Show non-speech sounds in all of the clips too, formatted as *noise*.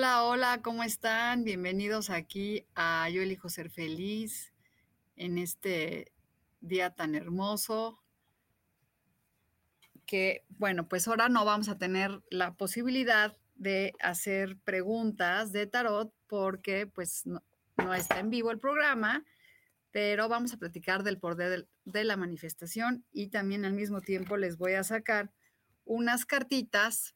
Hola, hola, ¿cómo están? Bienvenidos aquí a Yo elijo ser feliz en este día tan hermoso que, bueno, pues ahora no vamos a tener la posibilidad de hacer preguntas de tarot porque pues no, está en vivo el programa, pero vamos a platicar del poder de la manifestación y también al mismo tiempo les voy a sacar unas cartitas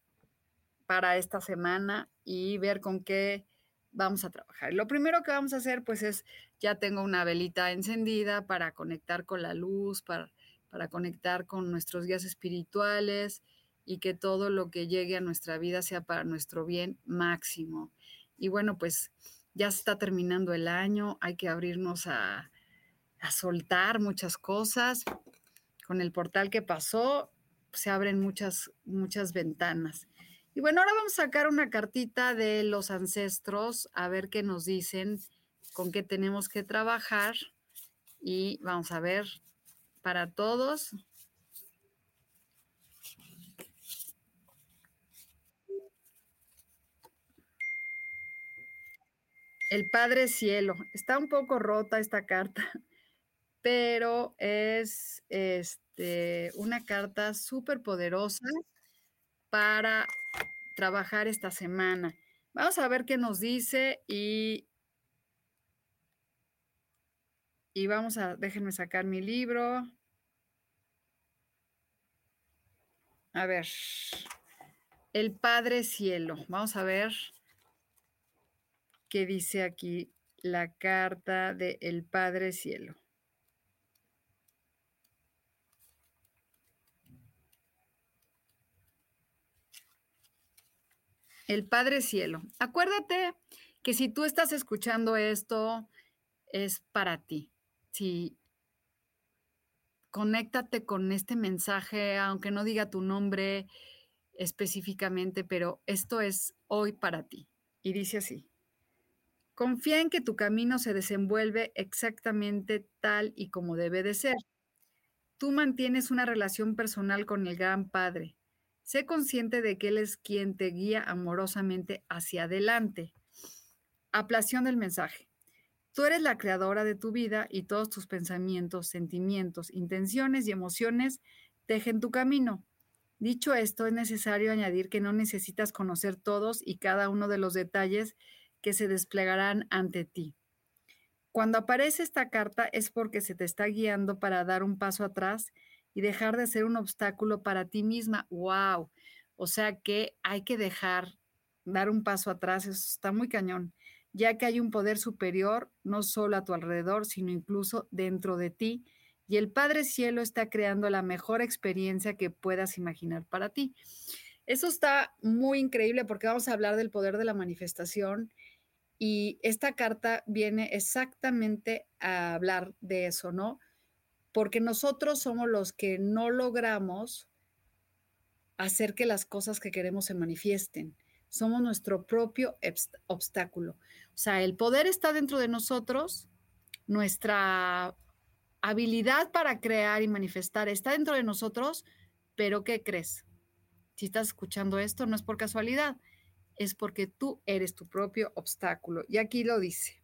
para esta semana y ver con qué vamos a trabajar. Lo primero que vamos a hacer, pues es, ya tengo una velita encendida para conectar con la luz, para, para conectar con nuestros guías espirituales y que todo lo que llegue a nuestra vida sea para nuestro bien máximo. Y bueno, pues ya está terminando el año, hay que abrirnos a, a soltar muchas cosas. Con el portal que pasó, se abren muchas, muchas ventanas. Y bueno, ahora vamos a sacar una cartita de los ancestros, a ver qué nos dicen, con qué tenemos que trabajar. Y vamos a ver para todos. El Padre Cielo. Está un poco rota esta carta, *laughs* pero es este, una carta súper poderosa para trabajar esta semana. Vamos a ver qué nos dice y, y vamos a, déjenme sacar mi libro. A ver, el Padre Cielo. Vamos a ver qué dice aquí la carta del el Padre Cielo. El Padre Cielo. Acuérdate que si tú estás escuchando esto, es para ti. Si conéctate con este mensaje, aunque no diga tu nombre específicamente, pero esto es hoy para ti. Y dice así. Confía en que tu camino se desenvuelve exactamente tal y como debe de ser. Tú mantienes una relación personal con el Gran Padre Sé consciente de que Él es quien te guía amorosamente hacia adelante. Aplación del mensaje. Tú eres la creadora de tu vida y todos tus pensamientos, sentimientos, intenciones y emociones tejen tu camino. Dicho esto, es necesario añadir que no necesitas conocer todos y cada uno de los detalles que se desplegarán ante ti. Cuando aparece esta carta es porque se te está guiando para dar un paso atrás y dejar de ser un obstáculo para ti misma. ¡Wow! O sea que hay que dejar, dar un paso atrás, eso está muy cañón, ya que hay un poder superior no solo a tu alrededor, sino incluso dentro de ti. Y el Padre Cielo está creando la mejor experiencia que puedas imaginar para ti. Eso está muy increíble porque vamos a hablar del poder de la manifestación y esta carta viene exactamente a hablar de eso, ¿no? Porque nosotros somos los que no logramos hacer que las cosas que queremos se manifiesten. Somos nuestro propio obstáculo. O sea, el poder está dentro de nosotros, nuestra habilidad para crear y manifestar está dentro de nosotros, pero ¿qué crees? Si estás escuchando esto, no es por casualidad, es porque tú eres tu propio obstáculo. Y aquí lo dice.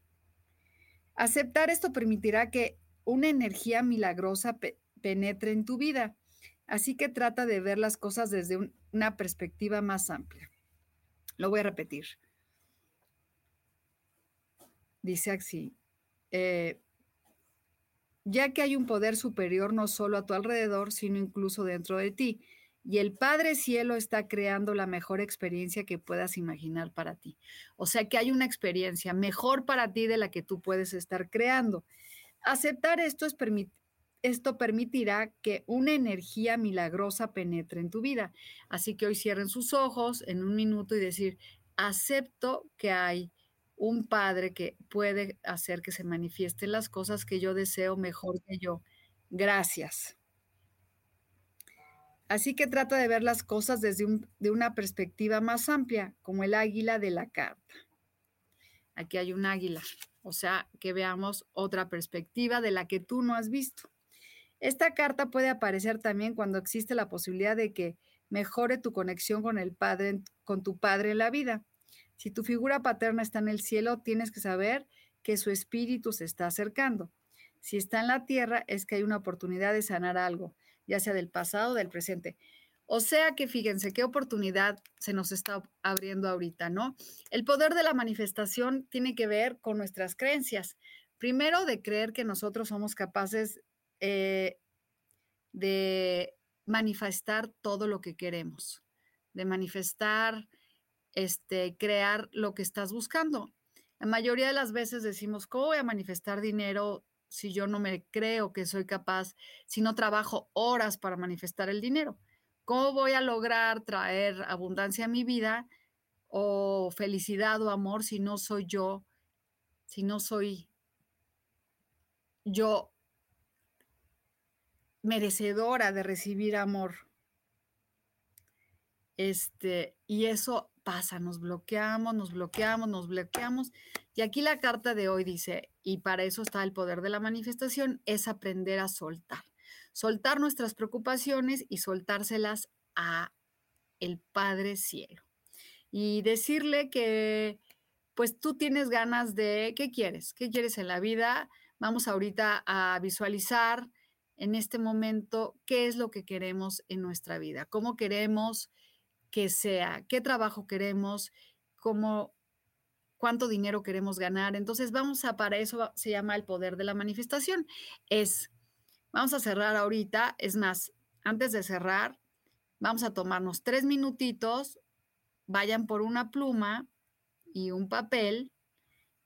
Aceptar esto permitirá que una energía milagrosa penetre en tu vida. Así que trata de ver las cosas desde una perspectiva más amplia. Lo voy a repetir. Dice así, eh, ya que hay un poder superior no solo a tu alrededor, sino incluso dentro de ti. Y el Padre Cielo está creando la mejor experiencia que puedas imaginar para ti. O sea que hay una experiencia mejor para ti de la que tú puedes estar creando. Aceptar esto es esto permitirá que una energía milagrosa penetre en tu vida. Así que hoy cierren sus ojos en un minuto y decir, acepto que hay un padre que puede hacer que se manifiesten las cosas que yo deseo mejor que yo. Gracias. Así que trata de ver las cosas desde de una perspectiva más amplia, como el águila de la carta. Aquí hay un águila, o sea, que veamos otra perspectiva de la que tú no has visto. Esta carta puede aparecer también cuando existe la posibilidad de que mejore tu conexión con el padre, con tu padre en la vida. Si tu figura paterna está en el cielo, tienes que saber que su espíritu se está acercando. Si está en la tierra, es que hay una oportunidad de sanar algo, ya sea del pasado o del presente. O sea que fíjense qué oportunidad se nos está abriendo ahorita, ¿no? El poder de la manifestación tiene que ver con nuestras creencias. Primero, de creer que nosotros somos capaces eh, de manifestar todo lo que queremos, de manifestar, este, crear lo que estás buscando. La mayoría de las veces decimos, ¿cómo voy a manifestar dinero si yo no me creo que soy capaz, si no trabajo horas para manifestar el dinero? ¿Cómo voy a lograr traer abundancia a mi vida o felicidad o amor si no soy yo, si no soy yo merecedora de recibir amor. Este, y eso pasa, nos bloqueamos, nos bloqueamos, nos bloqueamos. Y aquí la carta de hoy dice, y para eso está el poder de la manifestación, es aprender a soltar. Soltar nuestras preocupaciones y soltárselas a el Padre Cielo. Y decirle que, pues tú tienes ganas de, ¿qué quieres? ¿Qué quieres en la vida? Vamos ahorita a visualizar en este momento qué es lo que queremos en nuestra vida, cómo queremos que sea, qué trabajo queremos, cómo cuánto dinero queremos ganar. Entonces, vamos a para eso se llama el poder de la manifestación. Es vamos a cerrar ahorita, es más, antes de cerrar, vamos a tomarnos tres minutitos, vayan por una pluma y un papel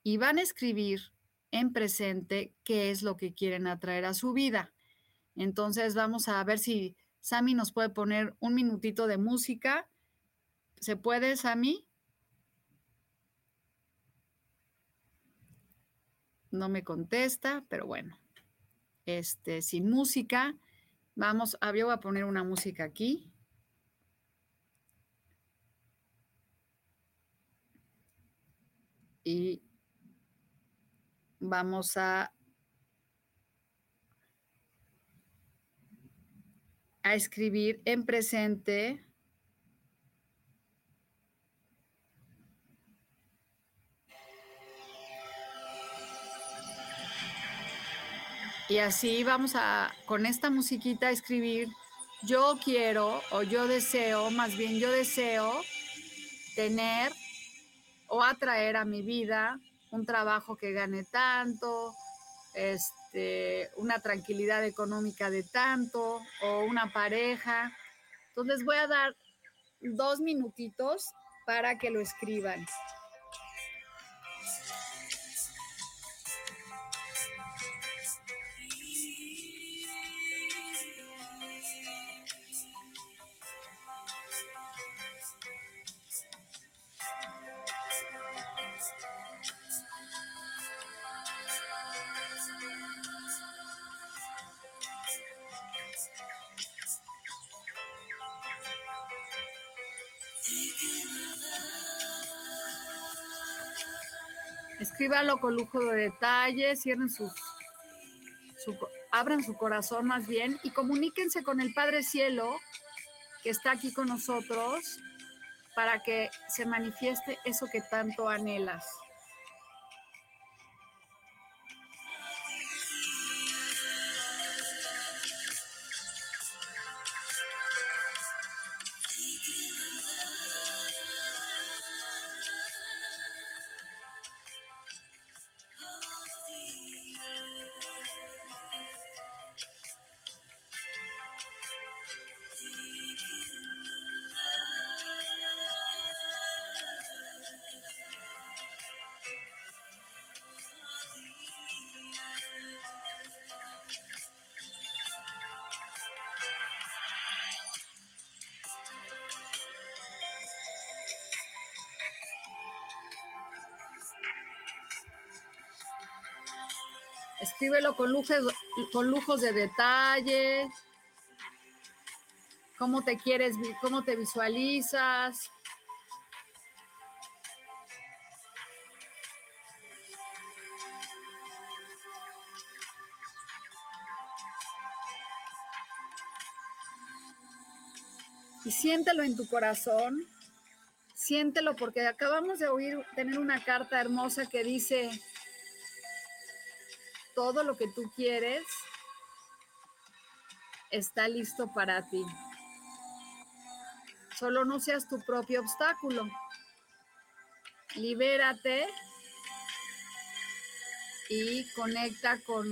y van a escribir en presente qué es lo que quieren atraer a su vida. Entonces vamos a ver si Sami nos puede poner un minutito de música. ¿Se puede, Sami? No me contesta, pero bueno. Este, sin música, vamos, a, yo voy a poner una música aquí. Y vamos a a escribir en presente Y así vamos a, con esta musiquita, escribir, yo quiero o yo deseo, más bien yo deseo tener o atraer a mi vida un trabajo que gane tanto, este, una tranquilidad económica de tanto o una pareja. Entonces voy a dar dos minutitos para que lo escriban. Con lujo de detalles, cierren sus, su, abran su corazón más bien y comuníquense con el Padre Cielo que está aquí con nosotros para que se manifieste eso que tanto anhelas. Con lujos, con lujos de detalle. ¿Cómo te quieres, cómo te visualizas? y siéntelo en tu corazón, siéntelo porque acabamos de oír, tener una carta hermosa que dice, todo lo que tú quieres está listo para ti. Solo no seas tu propio obstáculo. Libérate y conecta con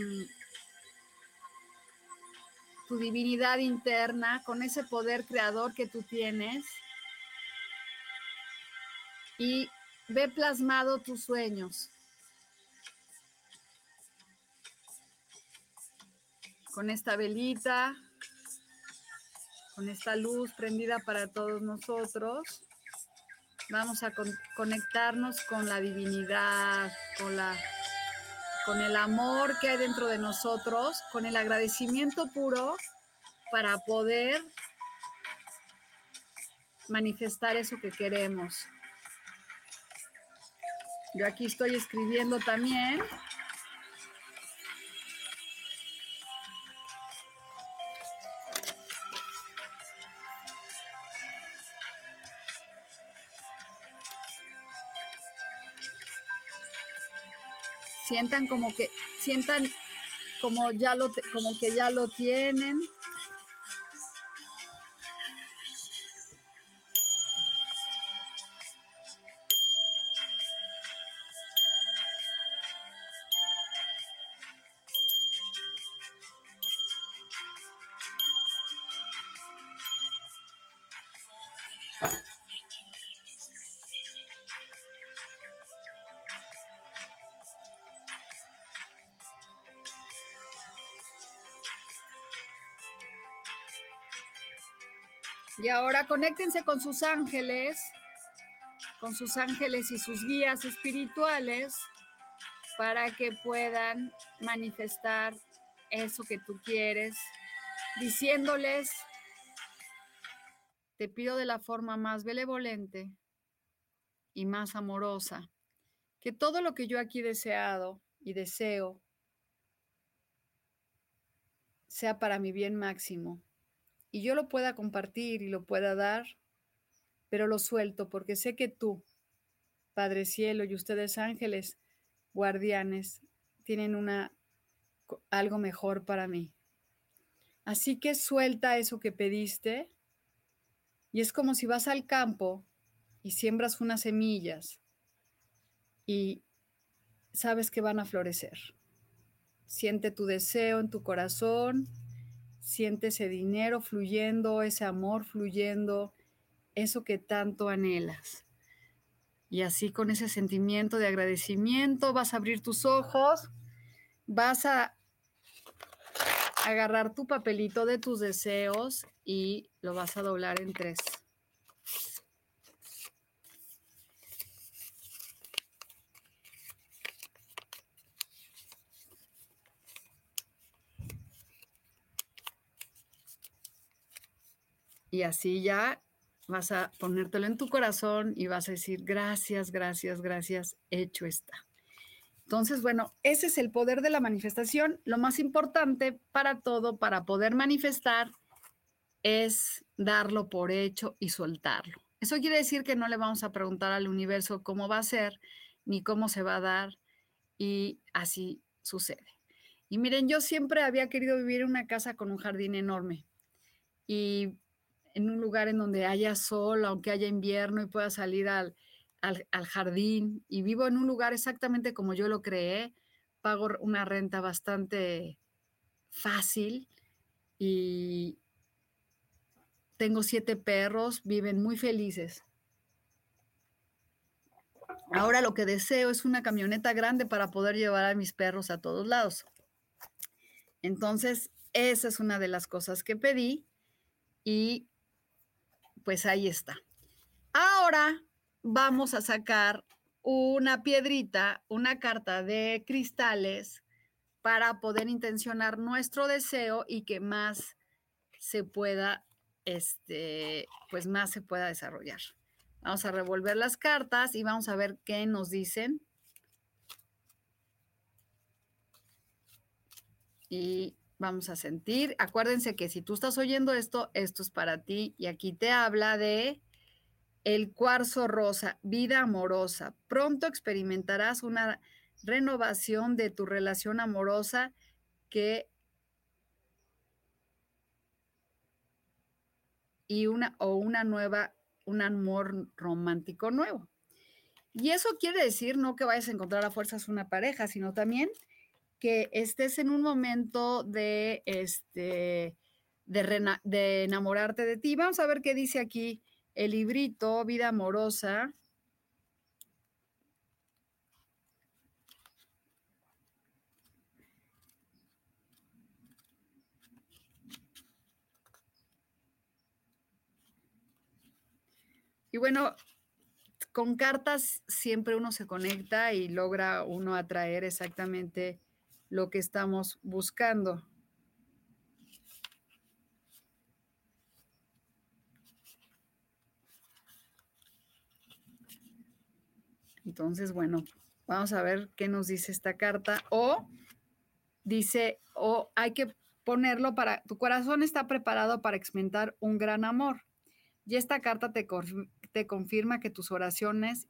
tu divinidad interna, con ese poder creador que tú tienes y ve plasmado tus sueños. Con esta velita, con esta luz prendida para todos nosotros, vamos a conectarnos con la divinidad, con la con el amor que hay dentro de nosotros, con el agradecimiento puro para poder manifestar eso que queremos. Yo aquí estoy escribiendo también sientan como que, sientan como ya lo, como que ya lo tienen. Y ahora conéctense con sus ángeles, con sus ángeles y sus guías espirituales para que puedan manifestar eso que tú quieres, diciéndoles, te pido de la forma más benevolente y más amorosa, que todo lo que yo aquí deseado y deseo sea para mi bien máximo y yo lo pueda compartir y lo pueda dar, pero lo suelto porque sé que tú, Padre Cielo, y ustedes ángeles, guardianes, tienen una algo mejor para mí. Así que suelta eso que pediste y es como si vas al campo y siembras unas semillas y sabes que van a florecer. Siente tu deseo en tu corazón Siente ese dinero fluyendo, ese amor fluyendo, eso que tanto anhelas. Y así con ese sentimiento de agradecimiento vas a abrir tus ojos, vas a agarrar tu papelito de tus deseos y lo vas a doblar en tres. Y así ya vas a ponértelo en tu corazón y vas a decir, gracias, gracias, gracias, hecho está. Entonces, bueno, ese es el poder de la manifestación. Lo más importante para todo, para poder manifestar, es darlo por hecho y soltarlo. Eso quiere decir que no le vamos a preguntar al universo cómo va a ser ni cómo se va a dar y así sucede. Y miren, yo siempre había querido vivir en una casa con un jardín enorme y en un lugar en donde haya sol, aunque haya invierno y pueda salir al, jardín. Y vivo en un lugar exactamente como yo lo creé. Pago una renta bastante fácil y tengo siete perros, viven muy felices. Ahora lo que deseo es una camioneta grande para poder llevar a mis perros a todos lados. Entonces, esa es una de las cosas que pedí y pues ahí está. Ahora vamos a sacar una piedrita, una carta de cristales para poder intencionar nuestro deseo y que más se pueda, este, pues más se pueda desarrollar. Vamos a revolver las cartas y vamos a ver qué nos dicen. Y vamos a sentir. Acuérdense que si tú estás oyendo esto, esto es para ti y aquí te habla de el cuarzo rosa, vida amorosa. Pronto experimentarás una renovación de tu relación amorosa que y una o una nueva un amor romántico nuevo. Y eso quiere decir no que vayas a encontrar a fuerzas una pareja, sino también que estés en un momento de, este, de, enamorarte de ti. Vamos a ver qué dice aquí el librito Vida Amorosa. Y bueno, con cartas siempre uno se conecta y logra uno atraer exactamente lo que estamos buscando. Entonces, bueno, vamos a ver qué nos dice esta carta. O dice, o hay que ponerlo para, tu corazón está preparado para experimentar un gran amor. Y esta carta te, te confirma que tus oraciones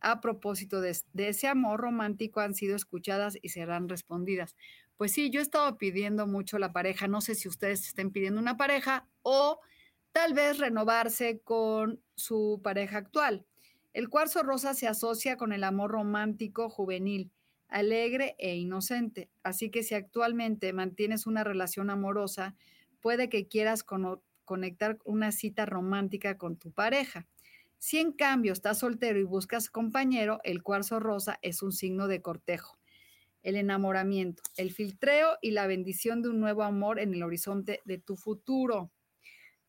a propósito de, ese amor romántico han sido escuchadas y serán respondidas. Pues sí, yo he estado pidiendo mucho la pareja, no sé si ustedes estén pidiendo una pareja o tal vez renovarse con su pareja actual. El cuarzo rosa se asocia con el amor romántico juvenil, alegre e inocente, así que si actualmente mantienes una relación amorosa, puede que quieras conectar una cita romántica con tu pareja. Si en cambio estás soltero y buscas compañero, el cuarzo rosa es un signo de cortejo, el enamoramiento, el filtreo y la bendición de un nuevo amor en el horizonte de tu futuro.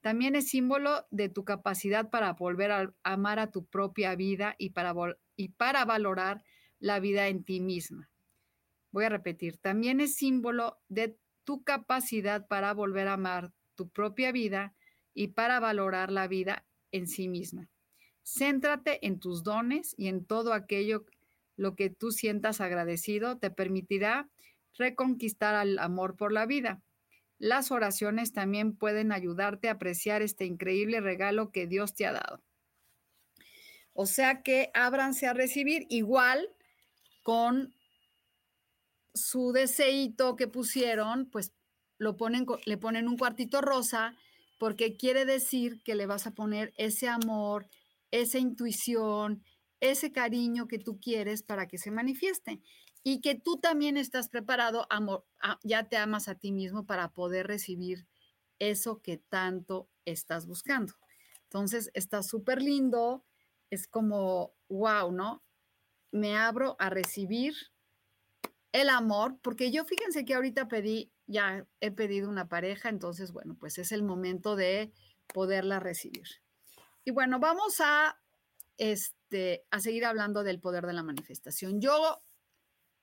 También es símbolo de tu capacidad para volver a amar a tu propia vida y para, y para valorar la vida en ti misma. Voy a repetir, también es símbolo de tu capacidad para volver a amar tu propia vida y para valorar la vida en sí misma. Céntrate en tus dones y en todo aquello lo que tú sientas agradecido te permitirá reconquistar al amor por la vida. Las oraciones también pueden ayudarte a apreciar este increíble regalo que Dios te ha dado. O sea que ábranse a recibir igual con su deseito que pusieron, pues lo ponen, le ponen un cuartito rosa porque quiere decir que le vas a poner ese amor, esa intuición, ese cariño que tú quieres para que se manifieste y que tú también estás preparado, amor, ya te amas a ti mismo para poder recibir eso que tanto estás buscando. Entonces, está súper lindo, es como, wow, ¿no? Me abro a recibir el amor, porque yo fíjense que ahorita pedí, ya he pedido una pareja, entonces, bueno, pues es el momento de poderla recibir. Y bueno, vamos a, este, a seguir hablando del poder de la manifestación. Yo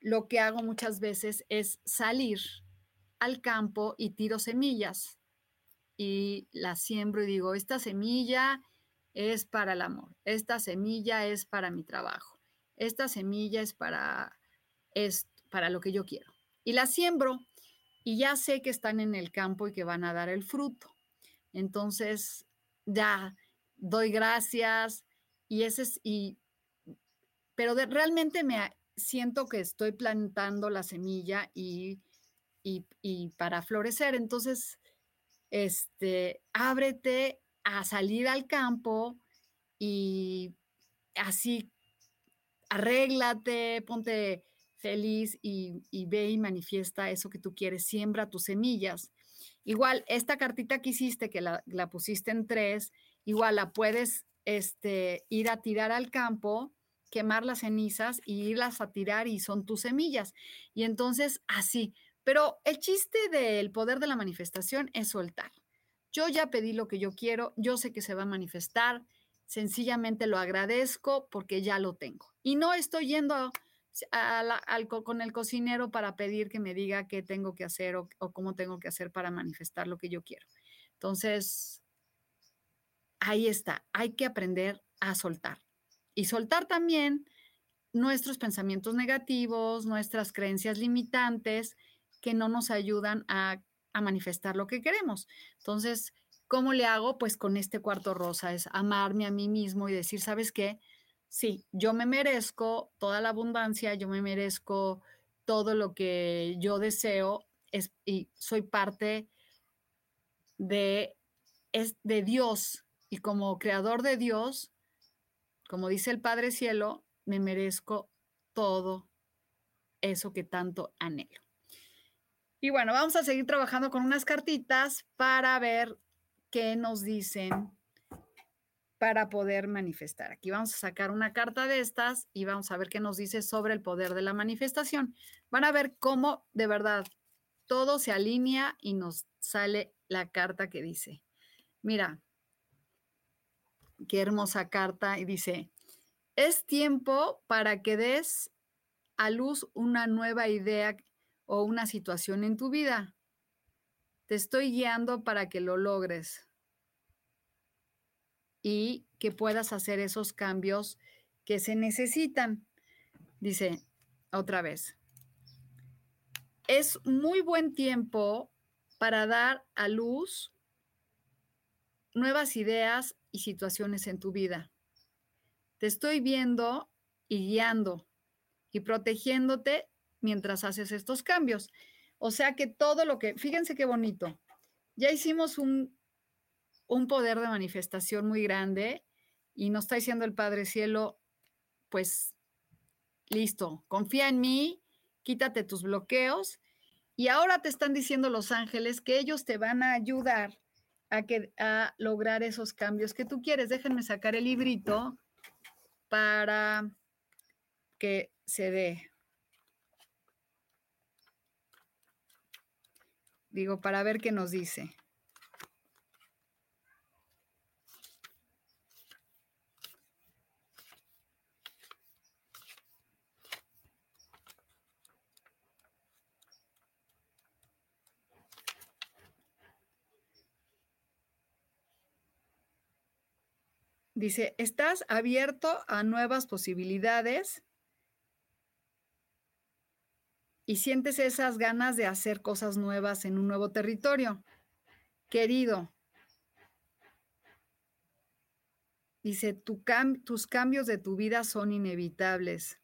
lo que hago muchas veces es salir al campo y tiro semillas y las siembro y digo, esta semilla es para el amor, esta semilla es para mi trabajo, esta semilla es para, es para lo que yo quiero. Y la siembro y ya sé que están en el campo y que van a dar el fruto. Entonces, ya doy gracias y ese es, y, pero realmente me siento que estoy plantando la semilla y, y, para florecer. Entonces, este, ábrete a salir al campo y así arréglate, ponte feliz y, y, ve y manifiesta eso que tú quieres, siembra tus semillas. Igual, esta cartita que hiciste, que la pusiste en tres, igual la puedes este, ir a tirar al campo, quemar las cenizas y irlas a tirar y son tus semillas. Y entonces así. Pero el chiste del poder de la manifestación es soltar. Yo ya pedí lo que yo quiero, yo sé que se va a manifestar, sencillamente lo agradezco porque ya lo tengo. Y no estoy yendo con el cocinero para pedir que me diga qué tengo que hacer o cómo tengo que hacer para manifestar lo que yo quiero. Entonces, ahí está, hay que aprender a soltar. Y soltar también nuestros pensamientos negativos, nuestras creencias limitantes que no nos ayudan a, manifestar lo que queremos. Entonces, ¿cómo le hago? Pues con este cuarto rosa, es amarme a mí mismo y decir, ¿sabes qué? Sí, yo me merezco toda la abundancia, yo me merezco todo lo que yo deseo es, y soy parte de, es, de Dios. Y como creador de Dios, como dice el Padre Cielo, me merezco todo eso que tanto anhelo. Y bueno, vamos a seguir trabajando con unas cartitas para ver qué nos dicen para poder manifestar. Aquí vamos a sacar una carta de estas y vamos a ver qué nos dice sobre el poder de la manifestación. Van a ver cómo de verdad todo se alinea y nos sale la carta que dice, mira, qué hermosa carta y dice, es tiempo para que des a luz una nueva idea o una situación en tu vida. Te estoy guiando para que lo logres y que puedas hacer esos cambios que se necesitan. Dice otra vez, es muy buen tiempo para dar a luz nuevas ideas situaciones en tu vida. Te estoy viendo y guiando y protegiéndote mientras haces estos cambios. O sea que todo lo que, fíjense qué bonito, ya hicimos un, un poder de manifestación muy grande y nos está diciendo el Padre Cielo, pues listo, confía en mí, quítate tus bloqueos y ahora te están diciendo los ángeles que ellos te van a ayudar a, que, a lograr esos cambios que tú quieres. Déjenme sacar el librito para que se dé. Digo, para ver qué nos dice. Dice, estás abierto a nuevas posibilidades y sientes esas ganas de hacer cosas nuevas en un nuevo territorio. Querido, dice, tus cambios de tu vida son inevitables.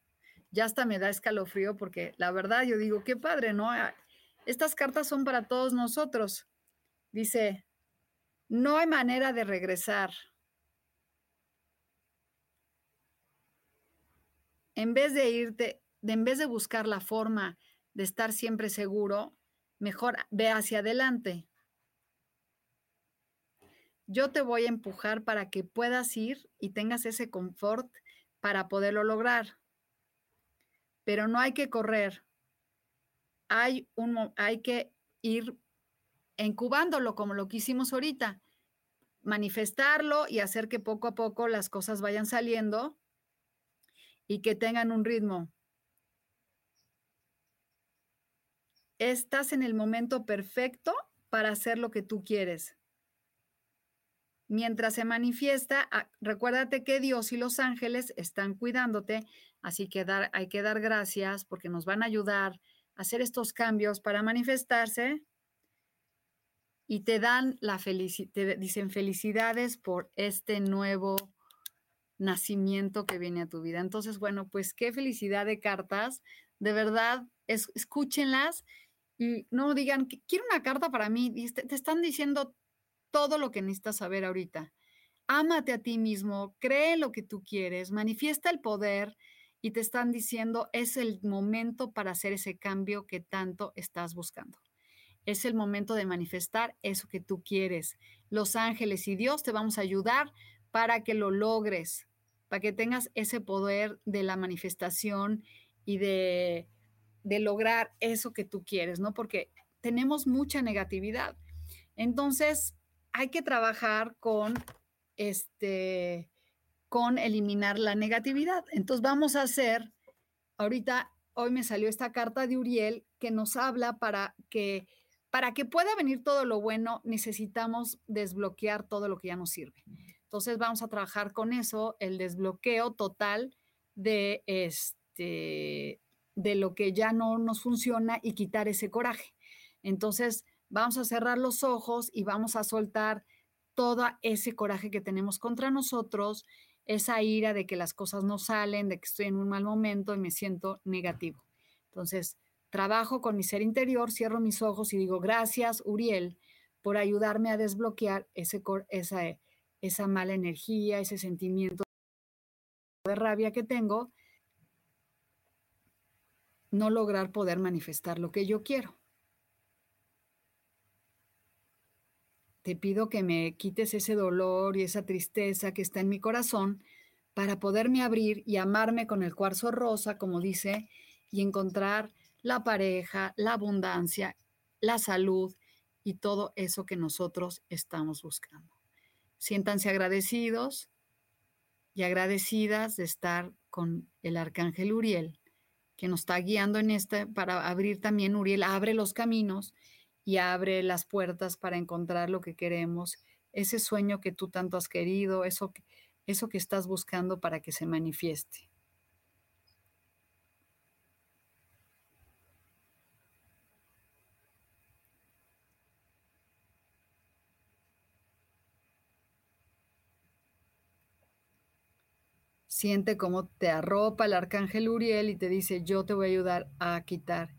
Ya hasta me da escalofrío porque la verdad yo digo, qué padre, ¿no? Ah, estas cartas son para todos nosotros. Dice, no hay manera de regresar en vez de irte, de, en vez de buscar la forma de estar siempre seguro, mejor ve hacia adelante. Yo te voy a empujar para que puedas ir y tengas ese confort para poderlo lograr. Pero no hay que correr. Hay, un, hay que ir incubándolo como lo que hicimos ahorita. Manifestarlo y hacer que poco a poco las cosas vayan saliendo y que tengan un ritmo. Estás en el momento perfecto para hacer lo que tú quieres. Mientras se manifiesta, ah, recuérdate que Dios y los ángeles están cuidándote, así que dar, hay que dar gracias porque nos van a ayudar a hacer estos cambios para manifestarse y te dan la felicidad, dicen felicidades por este nuevo nacimiento que viene a tu vida. Entonces, bueno, pues qué felicidad de cartas. De verdad, escúchenlas y no digan, quiero una carta para mí. Te, te están diciendo todo lo que necesitas saber ahorita. Ámate a ti mismo, cree lo que tú quieres, manifiesta el poder y te están diciendo es el momento para hacer ese cambio que tanto estás buscando. Es el momento de manifestar eso que tú quieres. Los ángeles y Dios te vamos a ayudar para que lo logres para que tengas ese poder de la manifestación y de, lograr eso que tú quieres, ¿no? Porque tenemos mucha negatividad. Entonces, hay que trabajar con este con eliminar la negatividad. Entonces vamos a hacer ahorita, hoy me salió esta carta de Uriel que nos habla para que, para que pueda venir todo lo bueno, necesitamos desbloquear todo lo que ya nos sirve. Entonces vamos a trabajar con eso, el desbloqueo total de este de lo que ya no nos funciona y quitar ese coraje. Entonces, vamos a cerrar los ojos y vamos a soltar todo ese coraje que tenemos contra nosotros, esa ira de que las cosas no salen, de que estoy en un mal momento y me siento negativo. Entonces, trabajo con mi ser interior, cierro mis ojos y digo, gracias, Uriel, por ayudarme a desbloquear ese, esa, esa mala energía, ese sentimiento de rabia que tengo, no lograr poder manifestar lo que yo quiero. Te pido que me quites ese dolor y esa tristeza que está en mi corazón para poderme abrir y amarme con el cuarzo rosa, como dice, y encontrar la pareja, la abundancia, la salud y todo eso que nosotros estamos buscando. Siéntanse agradecidos y agradecidas de estar con el arcángel Uriel, que nos está guiando en este para abrir también, Uriel abre los caminos y abre las puertas para encontrar lo que queremos, ese sueño que tú tanto has querido, eso que, eso que estás buscando para que se manifieste. Siente cómo te arropa el arcángel Uriel y te dice, yo te voy a ayudar a quitar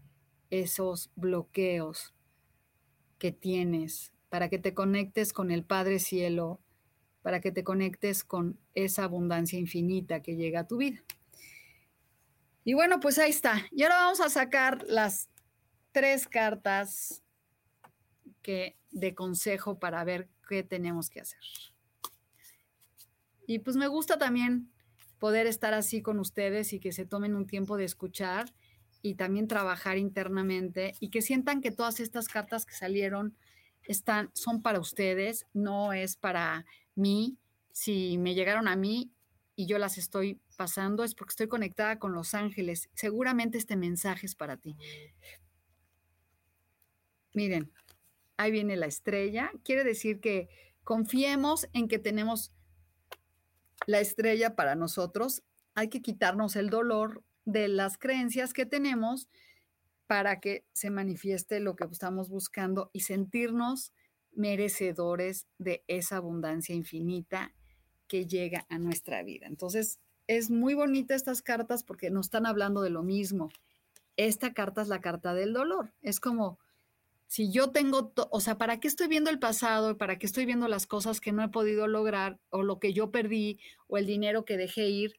esos bloqueos que tienes, para que te conectes con el Padre Cielo, para que te conectes con esa abundancia infinita que llega a tu vida. Y bueno, pues ahí está. Y ahora vamos a sacar las tres cartas que, de consejo para ver qué tenemos que hacer. Y pues me gusta también poder estar así con ustedes y que se tomen un tiempo de escuchar y también trabajar internamente y que sientan que todas estas cartas que salieron están, son para ustedes, no es para mí. Si me llegaron a mí y yo las estoy pasando, es porque estoy conectada con los ángeles. Seguramente este mensaje es para ti. Miren, ahí viene la estrella. Quiere decir que confiemos en que tenemos la estrella para nosotros. Hay que quitarnos el dolor, de las creencias que tenemos para que se manifieste lo que estamos buscando y sentirnos merecedores de esa abundancia infinita que llega a nuestra vida. Entonces, es muy bonita estas cartas porque no están hablando de lo mismo. Esta carta es la carta del dolor. Es como si yo tengo, o sea, ¿para qué estoy viendo el pasado? ¿Para qué estoy viendo las cosas que no he podido lograr o lo que yo perdí o el dinero que dejé ir?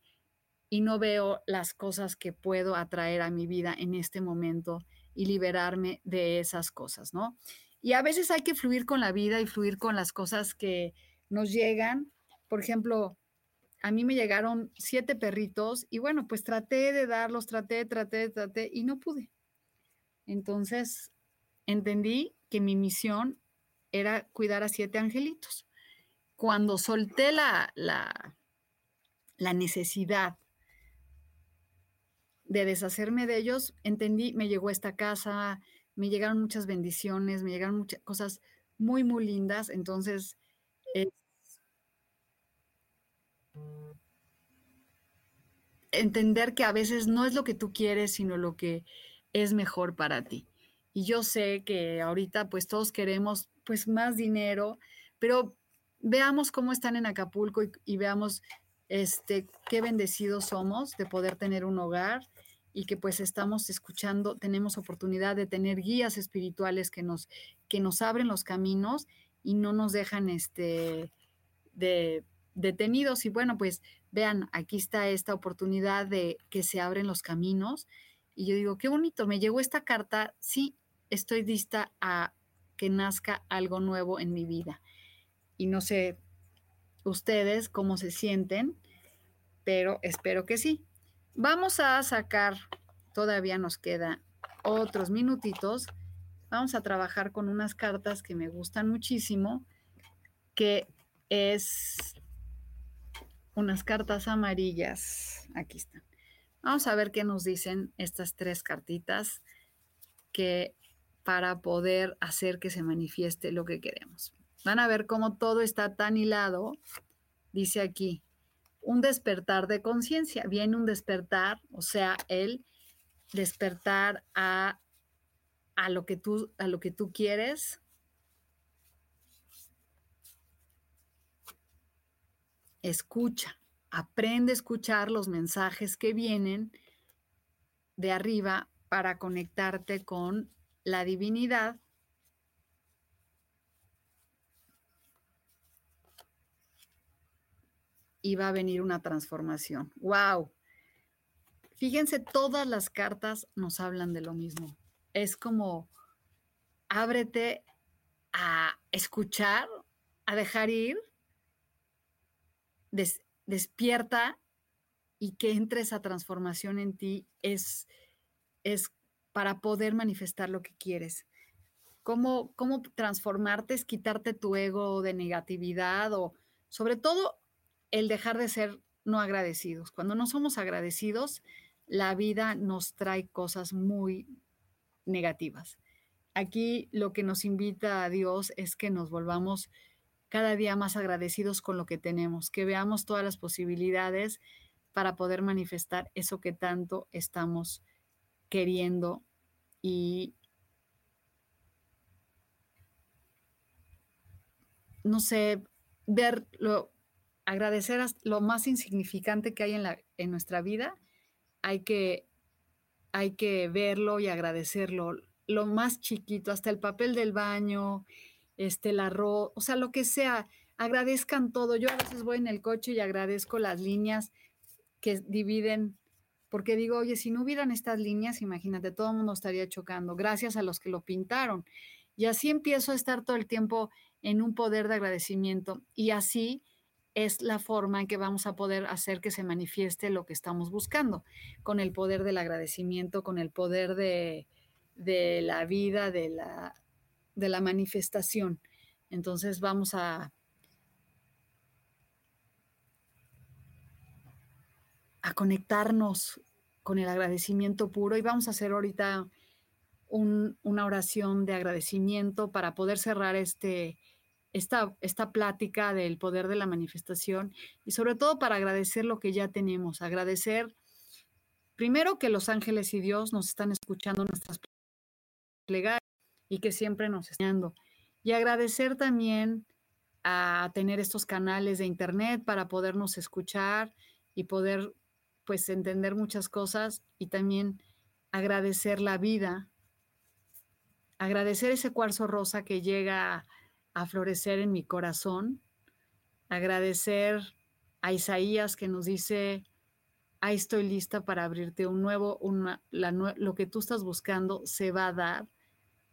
y no veo las cosas que puedo atraer a mi vida en este momento y liberarme de esas cosas, ¿no? Y a veces hay que fluir con la vida y fluir con las cosas que nos llegan. Por ejemplo, a mí me llegaron siete perritos y bueno, pues traté de darlos, traté, traté, traté y no pude. Entonces, entendí que mi misión era cuidar a siete angelitos. Cuando solté la, la, necesidad de deshacerme de ellos, entendí, me llegó esta casa, me llegaron muchas bendiciones, me llegaron muchas cosas muy, muy lindas. Entonces, entender que a veces no es lo que tú quieres, sino lo que es mejor para ti. Y yo sé que ahorita pues todos queremos pues más dinero, pero veamos cómo están en Acapulco y, veamos este, qué bendecidos somos de poder tener un hogar y que pues estamos escuchando, tenemos oportunidad de tener guías espirituales que nos, que nos abren los caminos y no nos dejan este, de, detenidos. Y bueno, pues vean, aquí está esta oportunidad de que se abren los caminos. Y yo digo, qué bonito, me llegó esta carta, sí, estoy lista a que nazca algo nuevo en mi vida. Y no sé ustedes cómo se sienten, pero espero que sí. Vamos a sacar, todavía nos queda otros minutitos. Vamos a trabajar con unas cartas que me gustan muchísimo, que es unas cartas amarillas. Aquí están. Vamos a ver qué nos dicen estas tres cartitas que para poder hacer que se manifieste lo que queremos. Van a ver cómo todo está tan hilado. Dice aquí, un despertar de conciencia. Viene un despertar, o sea, el despertar a, a, lo que tú, a lo que tú quieres. Escucha, aprende a escuchar los mensajes que vienen de arriba para conectarte con la divinidad y va a venir una transformación. ¡Wow! Fíjense, todas las cartas nos hablan de lo mismo. Es como, ábrete a escuchar, a dejar ir, despierta y que entre esa transformación en ti es, es para poder manifestar lo que quieres. ¿Cómo, cómo transformarte es quitarte tu ego de negatividad o sobre todo el dejar de ser no agradecidos. Cuando no somos agradecidos, la vida nos trae cosas muy negativas. Aquí lo que nos invita a Dios es que nos volvamos cada día más agradecidos con lo que tenemos, que veamos todas las posibilidades para poder manifestar eso que tanto estamos queriendo y no sé, verlo agradecer lo más insignificante que hay en, la, en nuestra vida, hay que, hay que verlo y agradecerlo. Lo más chiquito, hasta el papel del baño, este, el arroz, o sea, lo que sea, agradezcan todo. Yo a veces voy en el coche y agradezco las líneas que dividen, porque digo, oye, si no hubieran estas líneas, imagínate, todo el mundo estaría chocando, gracias a los que lo pintaron. Y así empiezo a estar todo el tiempo en un poder de agradecimiento y así es la forma en que vamos a poder hacer que se manifieste lo que estamos buscando, con el poder del agradecimiento, con el poder de, la vida, de la, de la manifestación. Entonces vamos a, a conectarnos con el agradecimiento puro y vamos a hacer ahorita una oración de agradecimiento para poder cerrar este, esta, esta plática del poder de la manifestación y sobre todo para agradecer lo que ya tenemos, agradecer primero que los ángeles y Dios nos están escuchando nuestras plegarias y que siempre nos están. Y agradecer también a tener estos canales de internet para podernos escuchar y poder pues entender muchas cosas y también agradecer la vida, agradecer ese cuarzo rosa que llega a florecer en mi corazón. Agradecer a Isaías que nos dice, ahí estoy lista para abrirte un nuevo, una, lo que tú estás buscando se va a dar.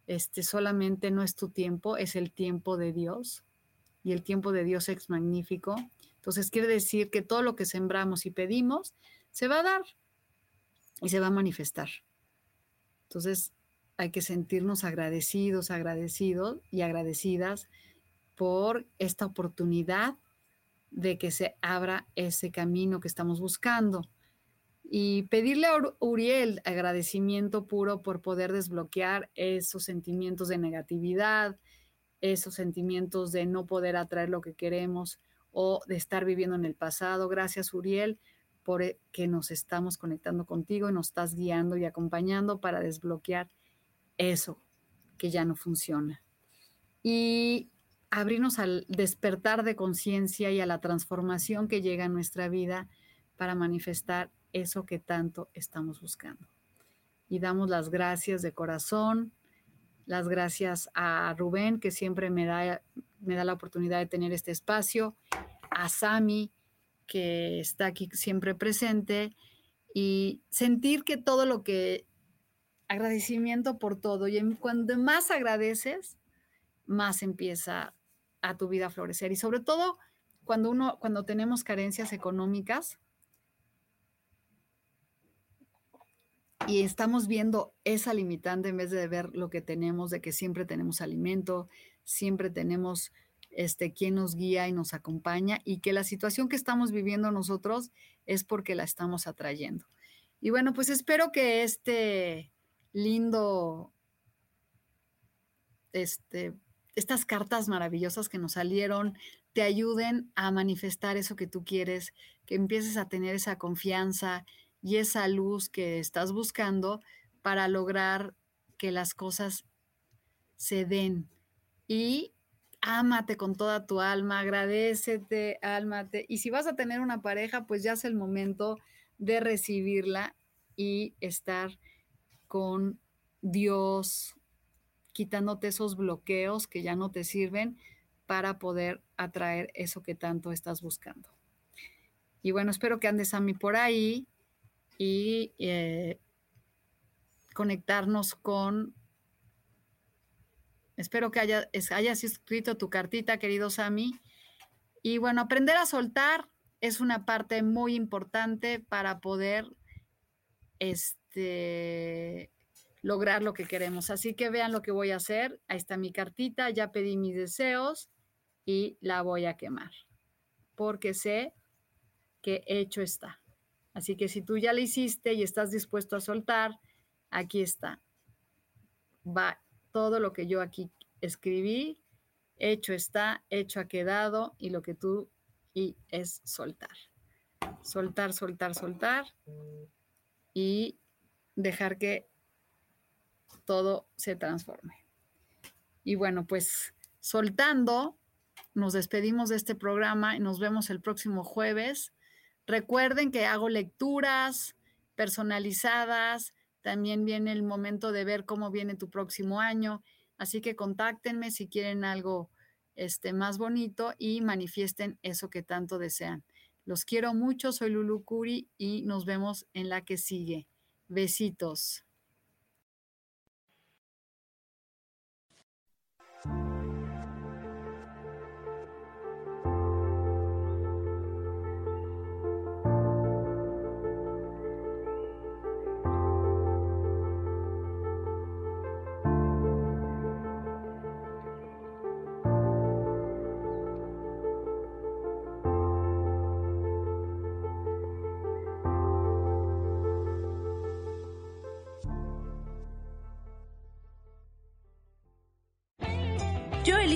Este solamente no es tu tiempo, es el tiempo de Dios. Y el tiempo de Dios es magnífico. Entonces quiere decir que todo lo que sembramos y pedimos se va a dar y se va a manifestar. Entonces, hay que sentirnos agradecidos, agradecidos y agradecidas por esta oportunidad de que se abra ese camino que estamos buscando. Y pedirle a Uriel agradecimiento puro por poder desbloquear esos sentimientos de negatividad, esos sentimientos de no poder atraer lo que queremos o de estar viviendo en el pasado. Gracias, Uriel, por e, nos estamos conectando contigo y nos estás guiando y acompañando para desbloquear eso que ya no funciona. Y abrirnos al despertar de conciencia y a la transformación que llega a nuestra vida para manifestar eso que tanto estamos buscando. Y damos las gracias de corazón, las gracias a Rubén, que siempre me da, me da la oportunidad de tener este espacio, a Sami, que está aquí siempre presente, y sentir que todo lo que agradecimiento por todo. Y cuando más agradeces, más empieza a tu vida a florecer. Y sobre todo cuando uno, cuando tenemos carencias económicas y estamos viendo esa limitante en vez de ver lo que tenemos, de que siempre tenemos alimento, siempre tenemos este, nos guía y nos acompaña y que la situación que estamos viviendo nosotros es porque la estamos atrayendo. Y bueno, pues espero que este lindo, este, estas cartas maravillosas que nos salieron te ayuden a manifestar eso que tú quieres, que empieces a tener esa confianza y esa luz que estás buscando para lograr que las cosas se den. Y ámate con toda tu alma, agradecete, álmate. Y si vas a tener una pareja, pues ya es el momento de recibirla y estar con Dios, quitándote esos bloqueos que ya no te sirven para poder atraer eso que tanto estás buscando. Y bueno, espero que andes a mí por ahí y eh, conectarnos con... Espero que haya, hayas escrito tu cartita, querido Sami. Y bueno, aprender a soltar es una parte muy importante para poder este, lograr lo que queremos. Así que vean lo que voy a hacer. Ahí está mi cartita, ya pedí mis deseos y la voy a quemar, porque sé que hecho está. Así que si tú ya la hiciste y estás dispuesto a soltar, aquí está. Va todo lo que yo aquí escribí, hecho está, hecho ha quedado y lo que tú y es soltar. Soltar, soltar, soltar y dejar que todo se transforme. Y bueno, pues soltando, nos despedimos de este programa y nos vemos el próximo jueves. Recuerden que hago lecturas personalizadas, también viene el momento de ver cómo viene tu próximo año, así que contáctenme si quieren algo este, más bonito y manifiesten eso que tanto desean. Los quiero mucho, soy Lulu Curi y nos vemos en la que sigue. Besitos.